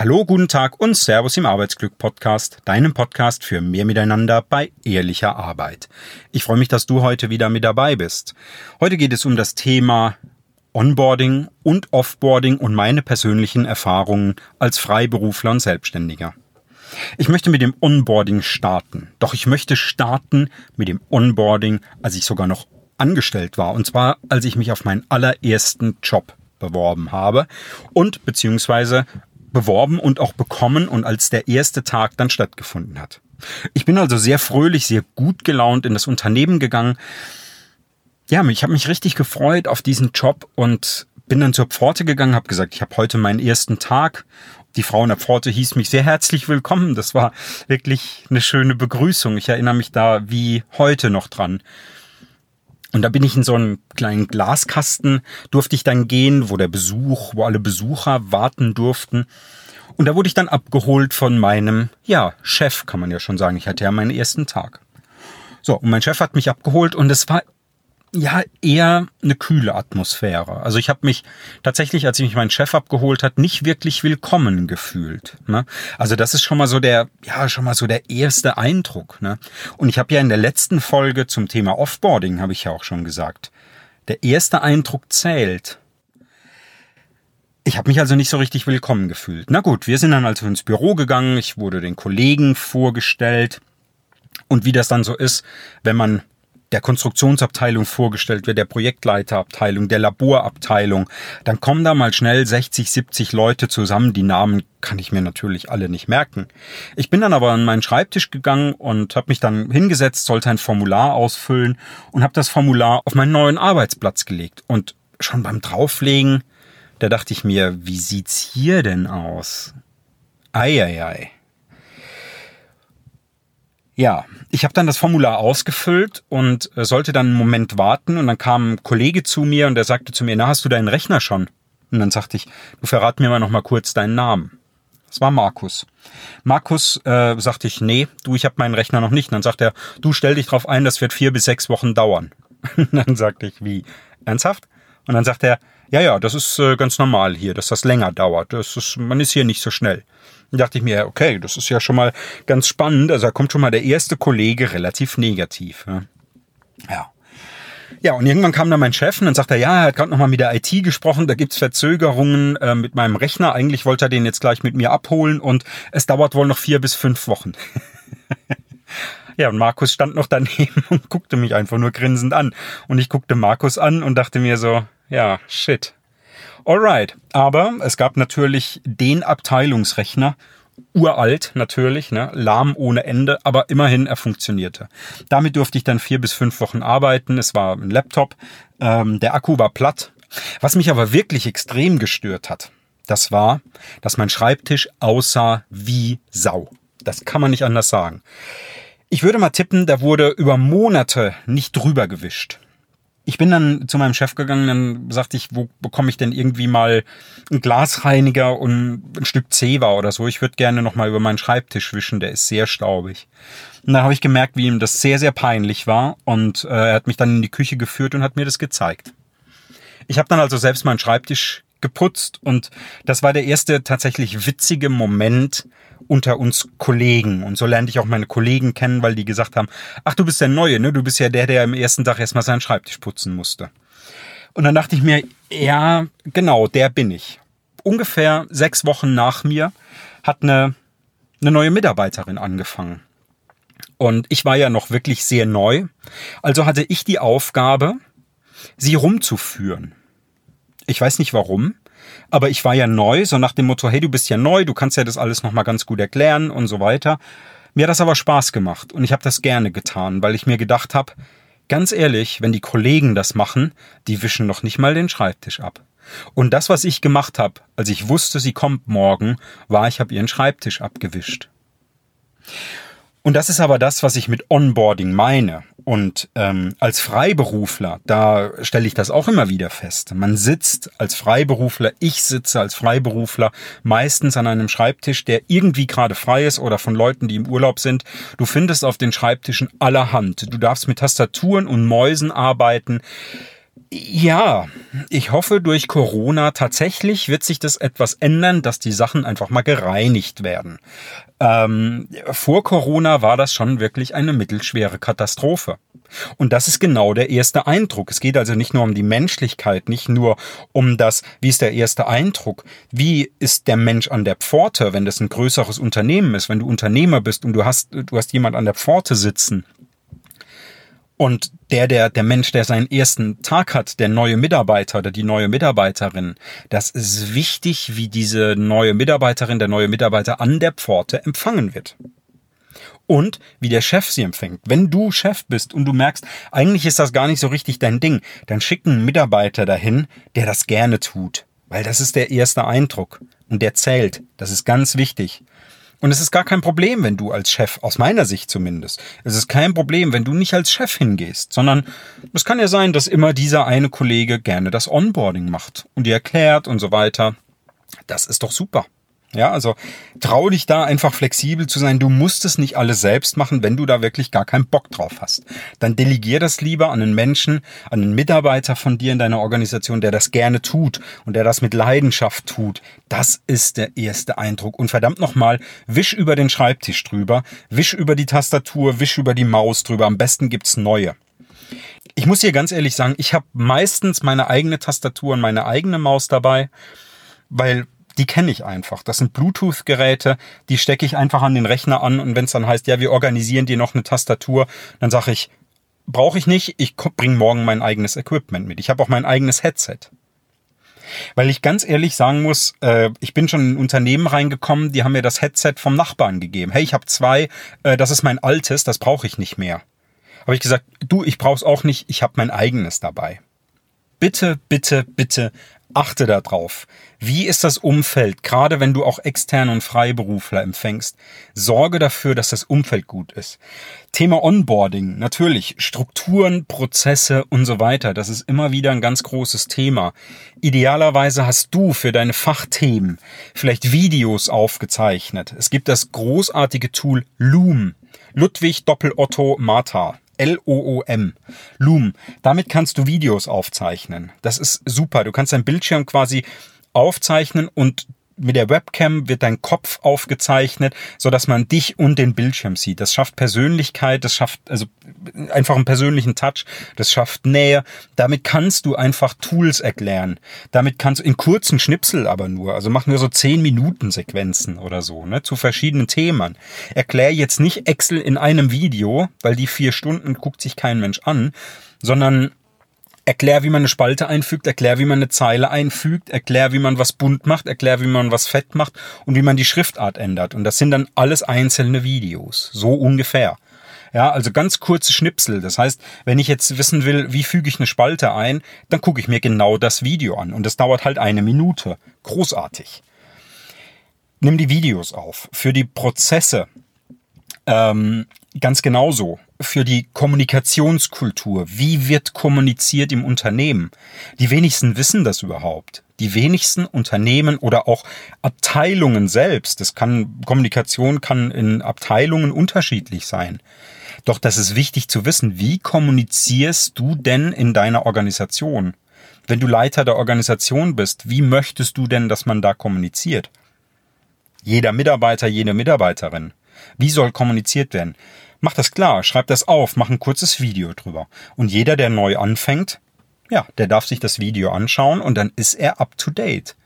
Hallo, guten Tag und Servus im Arbeitsglück Podcast, deinem Podcast für mehr Miteinander bei ehrlicher Arbeit. Ich freue mich, dass du heute wieder mit dabei bist. Heute geht es um das Thema Onboarding und Offboarding und meine persönlichen Erfahrungen als Freiberufler und Selbstständiger. Ich möchte mit dem Onboarding starten. Doch ich möchte starten mit dem Onboarding, als ich sogar noch angestellt war. Und zwar, als ich mich auf meinen allerersten Job beworben habe und beziehungsweise beworben und auch bekommen und als der erste Tag dann stattgefunden hat. Ich bin also sehr fröhlich, sehr gut gelaunt in das Unternehmen gegangen. Ja, ich habe mich richtig gefreut auf diesen Job und bin dann zur Pforte gegangen, habe gesagt, ich habe heute meinen ersten Tag. Die Frau in der Pforte hieß mich sehr herzlich willkommen. Das war wirklich eine schöne Begrüßung. Ich erinnere mich da wie heute noch dran. Und da bin ich in so einen kleinen Glaskasten, durfte ich dann gehen, wo der Besuch, wo alle Besucher warten durften. Und da wurde ich dann abgeholt von meinem, ja, Chef, kann man ja schon sagen. Ich hatte ja meinen ersten Tag. So, und mein Chef hat mich abgeholt und es war ja, eher eine kühle Atmosphäre. Also ich habe mich tatsächlich, als ich mich mein Chef abgeholt hat, nicht wirklich willkommen gefühlt. Ne? Also das ist schon mal so der, ja, schon mal so der erste Eindruck. Ne? Und ich habe ja in der letzten Folge zum Thema Offboarding, habe ich ja auch schon gesagt, der erste Eindruck zählt. Ich habe mich also nicht so richtig willkommen gefühlt. Na gut, wir sind dann also ins Büro gegangen, ich wurde den Kollegen vorgestellt. Und wie das dann so ist, wenn man der Konstruktionsabteilung vorgestellt wird, der Projektleiterabteilung, der Laborabteilung, dann kommen da mal schnell 60, 70 Leute zusammen. Die Namen kann ich mir natürlich alle nicht merken. Ich bin dann aber an meinen Schreibtisch gegangen und habe mich dann hingesetzt, sollte ein Formular ausfüllen und habe das Formular auf meinen neuen Arbeitsplatz gelegt. Und schon beim Drauflegen, da dachte ich mir, wie sieht's hier denn aus? Eieiei. Ei, ei. Ja, ich habe dann das Formular ausgefüllt und äh, sollte dann einen Moment warten und dann kam ein Kollege zu mir und der sagte zu mir, na, hast du deinen Rechner schon? Und dann sagte ich, du verrat mir mal noch mal kurz deinen Namen. Das war Markus. Markus äh, sagte ich, nee, du, ich habe meinen Rechner noch nicht. Und dann sagt er, du stell dich drauf ein, das wird vier bis sechs Wochen dauern. Und dann sagte ich, wie? Ernsthaft? Und dann sagt er, ja, ja, das ist äh, ganz normal hier, dass das länger dauert. Das ist, man ist hier nicht so schnell. Dann dachte ich mir, okay, das ist ja schon mal ganz spannend. Also da kommt schon mal der erste Kollege relativ negativ. Ja. ja. Ja, und irgendwann kam dann mein Chef und dann sagt er, ja, er hat gerade nochmal mit der IT gesprochen, da gibt's Verzögerungen äh, mit meinem Rechner. Eigentlich wollte er den jetzt gleich mit mir abholen und es dauert wohl noch vier bis fünf Wochen. ja, und Markus stand noch daneben und guckte mich einfach nur grinsend an. Und ich guckte Markus an und dachte mir so, ja, shit, Alright, aber es gab natürlich den Abteilungsrechner, uralt natürlich, ne, lahm ohne Ende, aber immerhin er funktionierte. Damit durfte ich dann vier bis fünf Wochen arbeiten. Es war ein Laptop, ähm, der Akku war platt. Was mich aber wirklich extrem gestört hat, das war, dass mein Schreibtisch aussah wie Sau. Das kann man nicht anders sagen. Ich würde mal tippen, da wurde über Monate nicht drüber gewischt ich bin dann zu meinem Chef gegangen, dann sagte ich, wo bekomme ich denn irgendwie mal einen Glasreiniger und ein Stück Zewa oder so. Ich würde gerne noch mal über meinen Schreibtisch wischen, der ist sehr staubig. Und dann habe ich gemerkt, wie ihm das sehr, sehr peinlich war und äh, er hat mich dann in die Küche geführt und hat mir das gezeigt. Ich habe dann also selbst meinen Schreibtisch geputzt und das war der erste tatsächlich witzige Moment unter uns Kollegen. Und so lernte ich auch meine Kollegen kennen, weil die gesagt haben, ach, du bist der Neue, ne? Du bist ja der, der am ersten Tag erstmal seinen Schreibtisch putzen musste. Und dann dachte ich mir, ja, genau, der bin ich. Ungefähr sechs Wochen nach mir hat eine, eine neue Mitarbeiterin angefangen. Und ich war ja noch wirklich sehr neu. Also hatte ich die Aufgabe, sie rumzuführen. Ich weiß nicht warum, aber ich war ja neu, so nach dem Motto, hey, du bist ja neu, du kannst ja das alles nochmal ganz gut erklären und so weiter. Mir hat das aber Spaß gemacht und ich habe das gerne getan, weil ich mir gedacht habe, ganz ehrlich, wenn die Kollegen das machen, die wischen noch nicht mal den Schreibtisch ab. Und das, was ich gemacht habe, als ich wusste, sie kommt morgen, war, ich habe ihren Schreibtisch abgewischt. Und das ist aber das, was ich mit Onboarding meine. Und ähm, als Freiberufler, da stelle ich das auch immer wieder fest. Man sitzt als Freiberufler, ich sitze als Freiberufler meistens an einem Schreibtisch, der irgendwie gerade frei ist oder von Leuten, die im Urlaub sind. Du findest auf den Schreibtischen allerhand. Du darfst mit Tastaturen und Mäusen arbeiten. Ja, ich hoffe, durch Corona tatsächlich wird sich das etwas ändern, dass die Sachen einfach mal gereinigt werden. Ähm, vor Corona war das schon wirklich eine mittelschwere Katastrophe. Und das ist genau der erste Eindruck. Es geht also nicht nur um die Menschlichkeit, nicht nur um das, wie ist der erste Eindruck, wie ist der Mensch an der Pforte, wenn das ein größeres Unternehmen ist, wenn du Unternehmer bist und du hast, du hast jemand an der Pforte sitzen und der, der, der Mensch, der seinen ersten Tag hat, der neue Mitarbeiter oder die neue Mitarbeiterin, das ist wichtig, wie diese neue Mitarbeiterin, der neue Mitarbeiter an der Pforte empfangen wird. Und wie der Chef sie empfängt. Wenn du Chef bist und du merkst, eigentlich ist das gar nicht so richtig dein Ding, dann schick einen Mitarbeiter dahin, der das gerne tut. Weil das ist der erste Eindruck. Und der zählt. Das ist ganz wichtig. Und es ist gar kein Problem, wenn du als Chef, aus meiner Sicht zumindest, es ist kein Problem, wenn du nicht als Chef hingehst, sondern es kann ja sein, dass immer dieser eine Kollege gerne das Onboarding macht und dir erklärt und so weiter. Das ist doch super. Ja, also trau dich da einfach flexibel zu sein. Du musst es nicht alles selbst machen, wenn du da wirklich gar keinen Bock drauf hast. Dann delegier das lieber an einen Menschen, an einen Mitarbeiter von dir in deiner Organisation, der das gerne tut und der das mit Leidenschaft tut. Das ist der erste Eindruck. Und verdammt nochmal, wisch über den Schreibtisch drüber, wisch über die Tastatur, wisch über die Maus drüber. Am besten gibt's neue. Ich muss hier ganz ehrlich sagen, ich habe meistens meine eigene Tastatur und meine eigene Maus dabei, weil die kenne ich einfach. Das sind Bluetooth-Geräte, die stecke ich einfach an den Rechner an und wenn es dann heißt, ja, wir organisieren dir noch eine Tastatur, dann sage ich, brauche ich nicht, ich bringe morgen mein eigenes Equipment mit. Ich habe auch mein eigenes Headset. Weil ich ganz ehrlich sagen muss, äh, ich bin schon in ein Unternehmen reingekommen, die haben mir das Headset vom Nachbarn gegeben. Hey, ich habe zwei, äh, das ist mein altes, das brauche ich nicht mehr. Habe ich gesagt, du, ich brauche es auch nicht, ich habe mein eigenes dabei. Bitte, bitte, bitte achte darauf. Wie ist das Umfeld, gerade wenn du auch externe und Freiberufler empfängst? Sorge dafür, dass das Umfeld gut ist. Thema Onboarding, natürlich, Strukturen, Prozesse und so weiter, das ist immer wieder ein ganz großes Thema. Idealerweise hast du für deine Fachthemen vielleicht Videos aufgezeichnet. Es gibt das großartige Tool Loom. Ludwig Doppel Otto Martha. L-O-O-M. Loom. Damit kannst du Videos aufzeichnen. Das ist super. Du kannst deinen Bildschirm quasi aufzeichnen und mit der Webcam wird dein Kopf aufgezeichnet, so dass man dich und den Bildschirm sieht. Das schafft Persönlichkeit, das schafft also einfach einen persönlichen Touch, das schafft Nähe. Damit kannst du einfach Tools erklären. Damit kannst du in kurzen Schnipsel aber nur, also mach nur so 10 Minuten Sequenzen oder so, ne, zu verschiedenen Themen. Erklär jetzt nicht Excel in einem Video, weil die vier Stunden guckt sich kein Mensch an, sondern Erklär, wie man eine Spalte einfügt, erklär, wie man eine Zeile einfügt, erklär, wie man was bunt macht, erklär, wie man was fett macht und wie man die Schriftart ändert. Und das sind dann alles einzelne Videos. So ungefähr. Ja, also ganz kurze Schnipsel. Das heißt, wenn ich jetzt wissen will, wie füge ich eine Spalte ein, dann gucke ich mir genau das Video an. Und das dauert halt eine Minute. Großartig. Nimm die Videos auf. Für die Prozesse ähm, ganz genauso für die Kommunikationskultur. Wie wird kommuniziert im Unternehmen? Die wenigsten wissen das überhaupt. Die wenigsten Unternehmen oder auch Abteilungen selbst, das kann, Kommunikation kann in Abteilungen unterschiedlich sein. Doch das ist wichtig zu wissen. Wie kommunizierst du denn in deiner Organisation? Wenn du Leiter der Organisation bist, wie möchtest du denn, dass man da kommuniziert? Jeder Mitarbeiter, jede Mitarbeiterin. Wie soll kommuniziert werden? Mach das klar, schreib das auf, mach ein kurzes Video drüber. Und jeder, der neu anfängt, ja, der darf sich das Video anschauen und dann ist er up to date.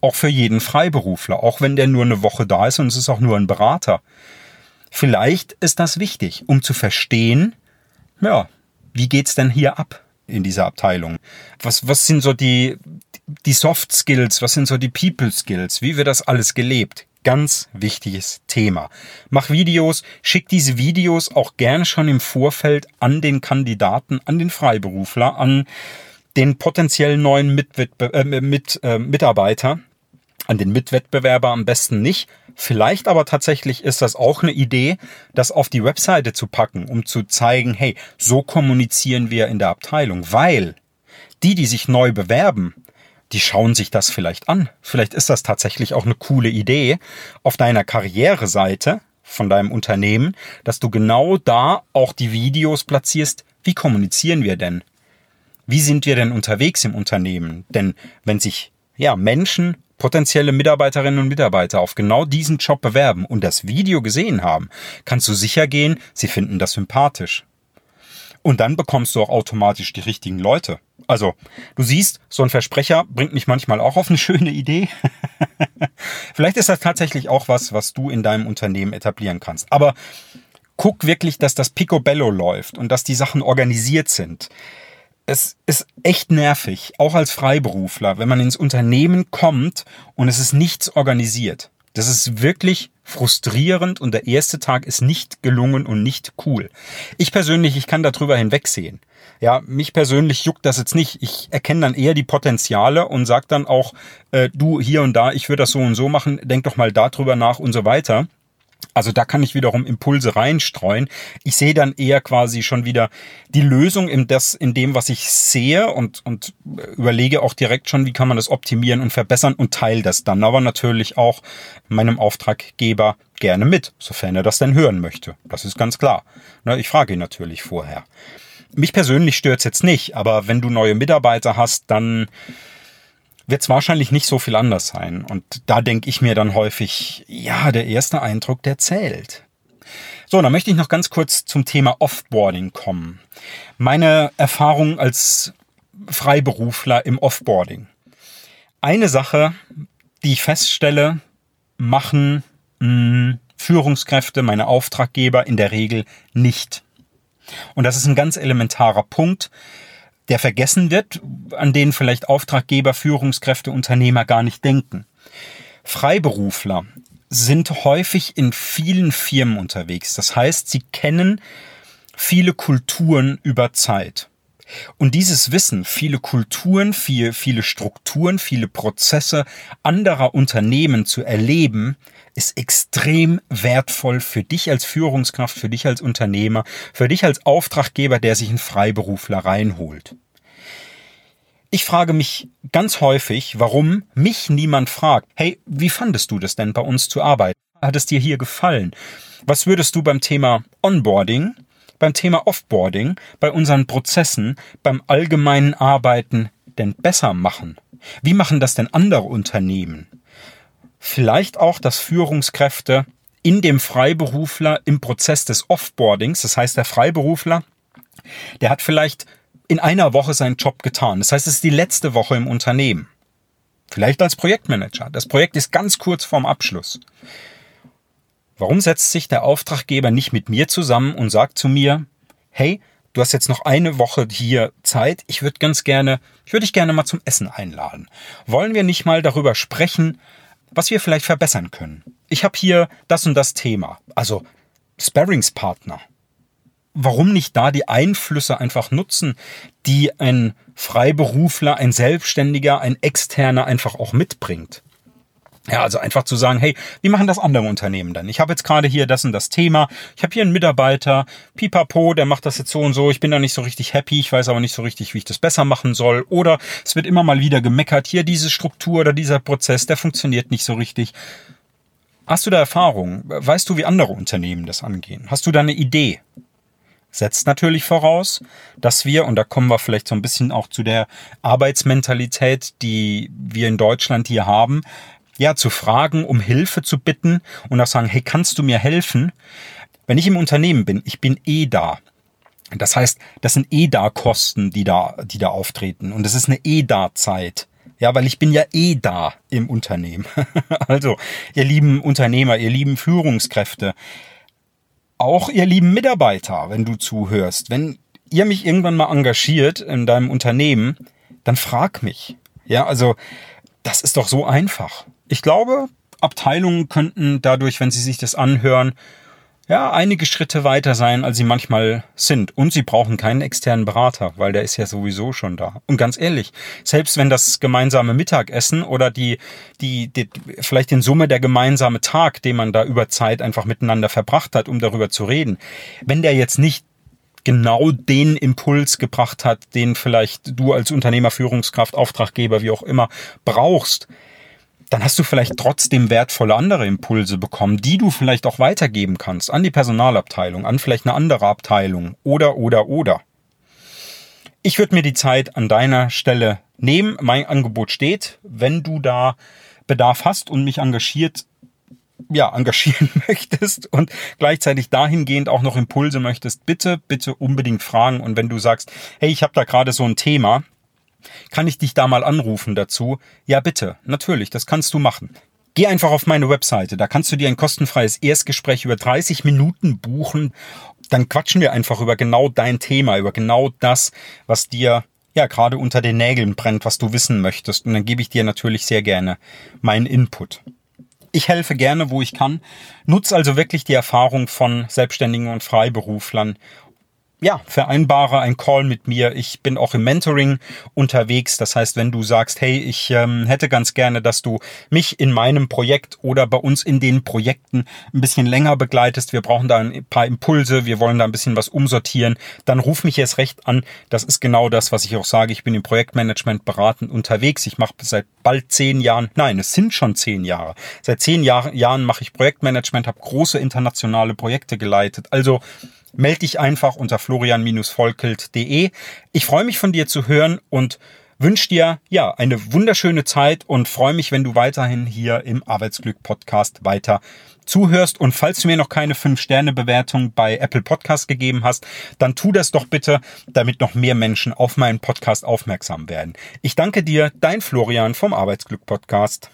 Auch für jeden Freiberufler, auch wenn der nur eine Woche da ist und es ist auch nur ein Berater. Vielleicht ist das wichtig, um zu verstehen, ja, wie geht's denn hier ab in dieser Abteilung? Was, was sind so die, die Soft Skills? Was sind so die People Skills? Wie wird das alles gelebt? Ganz wichtiges Thema. Mach Videos, schick diese Videos auch gern schon im Vorfeld an den Kandidaten, an den Freiberufler, an den potenziellen neuen Mitwettbe äh, mit, äh, Mitarbeiter, an den Mitwettbewerber am besten nicht. Vielleicht aber tatsächlich ist das auch eine Idee, das auf die Webseite zu packen, um zu zeigen, hey, so kommunizieren wir in der Abteilung, weil die, die sich neu bewerben, die schauen sich das vielleicht an. Vielleicht ist das tatsächlich auch eine coole Idee auf deiner Karriereseite von deinem Unternehmen, dass du genau da auch die Videos platzierst. Wie kommunizieren wir denn? Wie sind wir denn unterwegs im Unternehmen? Denn wenn sich ja Menschen, potenzielle Mitarbeiterinnen und Mitarbeiter auf genau diesen Job bewerben und das Video gesehen haben, kannst du sicher gehen, sie finden das sympathisch. Und dann bekommst du auch automatisch die richtigen Leute. Also, du siehst, so ein Versprecher bringt mich manchmal auch auf eine schöne Idee. Vielleicht ist das tatsächlich auch was, was du in deinem Unternehmen etablieren kannst. Aber guck wirklich, dass das Picobello läuft und dass die Sachen organisiert sind. Es ist echt nervig, auch als Freiberufler, wenn man ins Unternehmen kommt und es ist nichts organisiert. Das ist wirklich frustrierend und der erste Tag ist nicht gelungen und nicht cool. Ich persönlich, ich kann darüber hinwegsehen. Ja, mich persönlich juckt das jetzt nicht. Ich erkenne dann eher die Potenziale und sag dann auch, äh, du hier und da, ich würde das so und so machen, denk doch mal darüber nach und so weiter. Also da kann ich wiederum Impulse reinstreuen. Ich sehe dann eher quasi schon wieder die Lösung in, das, in dem, was ich sehe und, und überlege auch direkt schon, wie kann man das optimieren und verbessern und teile das dann aber natürlich auch meinem Auftraggeber gerne mit, sofern er das denn hören möchte. Das ist ganz klar. Ich frage ihn natürlich vorher. Mich persönlich stört's jetzt nicht, aber wenn du neue Mitarbeiter hast, dann wird es wahrscheinlich nicht so viel anders sein. Und da denke ich mir dann häufig, ja, der erste Eindruck, der zählt. So, dann möchte ich noch ganz kurz zum Thema Offboarding kommen. Meine Erfahrung als Freiberufler im Offboarding. Eine Sache, die ich feststelle, machen mh, hm, Führungskräfte, meine Auftraggeber in der Regel nicht. Und das ist ein ganz elementarer Punkt, der vergessen wird, an den vielleicht Auftraggeber, Führungskräfte, Unternehmer gar nicht denken. Freiberufler sind häufig in vielen Firmen unterwegs. Das heißt, sie kennen viele Kulturen über Zeit. Und dieses Wissen, viele Kulturen, viele, viele Strukturen, viele Prozesse anderer Unternehmen zu erleben, ist extrem wertvoll für dich als Führungskraft, für dich als Unternehmer, für dich als Auftraggeber, der sich einen Freiberufler reinholt. Ich frage mich ganz häufig, warum mich niemand fragt, hey, wie fandest du das denn bei uns zu arbeiten? Hat es dir hier gefallen? Was würdest du beim Thema Onboarding, beim Thema Offboarding, bei unseren Prozessen, beim allgemeinen Arbeiten denn besser machen? Wie machen das denn andere Unternehmen? Vielleicht auch, dass Führungskräfte in dem Freiberufler im Prozess des Offboardings, das heißt der Freiberufler, der hat vielleicht in einer Woche seinen Job getan. Das heißt, es ist die letzte Woche im Unternehmen. Vielleicht als Projektmanager. Das Projekt ist ganz kurz vorm Abschluss. Warum setzt sich der Auftraggeber nicht mit mir zusammen und sagt zu mir, hey, du hast jetzt noch eine Woche hier Zeit, ich würde ganz gerne, ich würde dich gerne mal zum Essen einladen. Wollen wir nicht mal darüber sprechen, was wir vielleicht verbessern können. Ich habe hier das und das Thema, also Sparringspartner. Warum nicht da die Einflüsse einfach nutzen, die ein Freiberufler, ein Selbstständiger, ein Externer einfach auch mitbringt? Ja, also einfach zu sagen, hey, wie machen das andere Unternehmen dann? Ich habe jetzt gerade hier das und das Thema. Ich habe hier einen Mitarbeiter, pipapo, der macht das jetzt so und so. Ich bin da nicht so richtig happy. Ich weiß aber nicht so richtig, wie ich das besser machen soll. Oder es wird immer mal wieder gemeckert, hier diese Struktur oder dieser Prozess, der funktioniert nicht so richtig. Hast du da Erfahrung? Weißt du, wie andere Unternehmen das angehen? Hast du da eine Idee? Setzt natürlich voraus, dass wir, und da kommen wir vielleicht so ein bisschen auch zu der Arbeitsmentalität, die wir in Deutschland hier haben, ja, zu fragen, um Hilfe zu bitten und auch sagen, hey, kannst du mir helfen? Wenn ich im Unternehmen bin, ich bin eh da. Das heißt, das sind eh da Kosten, die da, die da auftreten. Und es ist eine eh da Zeit. Ja, weil ich bin ja eh da im Unternehmen. also, ihr lieben Unternehmer, ihr lieben Führungskräfte, auch ihr lieben Mitarbeiter, wenn du zuhörst, wenn ihr mich irgendwann mal engagiert in deinem Unternehmen, dann frag mich. Ja, also, das ist doch so einfach. Ich glaube, Abteilungen könnten dadurch, wenn sie sich das anhören, ja, einige Schritte weiter sein, als sie manchmal sind. Und sie brauchen keinen externen Berater, weil der ist ja sowieso schon da. Und ganz ehrlich, selbst wenn das gemeinsame Mittagessen oder die, die, die, vielleicht in Summe der gemeinsame Tag, den man da über Zeit einfach miteinander verbracht hat, um darüber zu reden, wenn der jetzt nicht genau den Impuls gebracht hat, den vielleicht du als Unternehmer, Führungskraft, Auftraggeber, wie auch immer, brauchst, dann hast du vielleicht trotzdem wertvolle andere Impulse bekommen, die du vielleicht auch weitergeben kannst an die Personalabteilung, an vielleicht eine andere Abteilung oder, oder, oder. Ich würde mir die Zeit an deiner Stelle nehmen. Mein Angebot steht. Wenn du da Bedarf hast und mich engagiert ja, engagieren möchtest und gleichzeitig dahingehend auch noch Impulse möchtest, bitte, bitte unbedingt fragen. Und wenn du sagst, hey, ich habe da gerade so ein Thema, kann ich dich da mal anrufen dazu? Ja, bitte, natürlich, das kannst du machen. Geh einfach auf meine Webseite, da kannst du dir ein kostenfreies Erstgespräch über 30 Minuten buchen. Dann quatschen wir einfach über genau dein Thema, über genau das, was dir ja gerade unter den Nägeln brennt, was du wissen möchtest. Und dann gebe ich dir natürlich sehr gerne meinen Input. Ich helfe gerne, wo ich kann. Nutz also wirklich die Erfahrung von Selbstständigen und Freiberuflern ja, vereinbare ein Call mit mir. Ich bin auch im Mentoring unterwegs. Das heißt, wenn du sagst, hey, ich ähm, hätte ganz gerne, dass du mich in meinem Projekt oder bei uns in den Projekten ein bisschen länger begleitest. Wir brauchen da ein paar Impulse. Wir wollen da ein bisschen was umsortieren. Dann ruf mich jetzt recht an. Das ist genau das, was ich auch sage. Ich bin im Projektmanagement beratend unterwegs. Ich mache seit bald zehn Jahren, nein, es sind schon zehn Jahre. Seit zehn Jahr, Jahren mache ich Projektmanagement, habe große internationale Projekte geleitet. Also melde dich einfach unter florian-volkelt.de. Ich freue mich von dir zu hören und wünsche dir ja eine wunderschöne Zeit und freue mich, wenn du weiterhin hier im Arbeitsglück Podcast weiter zuhörst. Und falls du mir noch keine 5-Sterne-Bewertung bei Apple Podcast gegeben hast, dann tu das doch bitte, damit noch mehr Menschen auf meinen Podcast aufmerksam werden. Ich danke dir, dein Florian vom Arbeitsglück Podcast.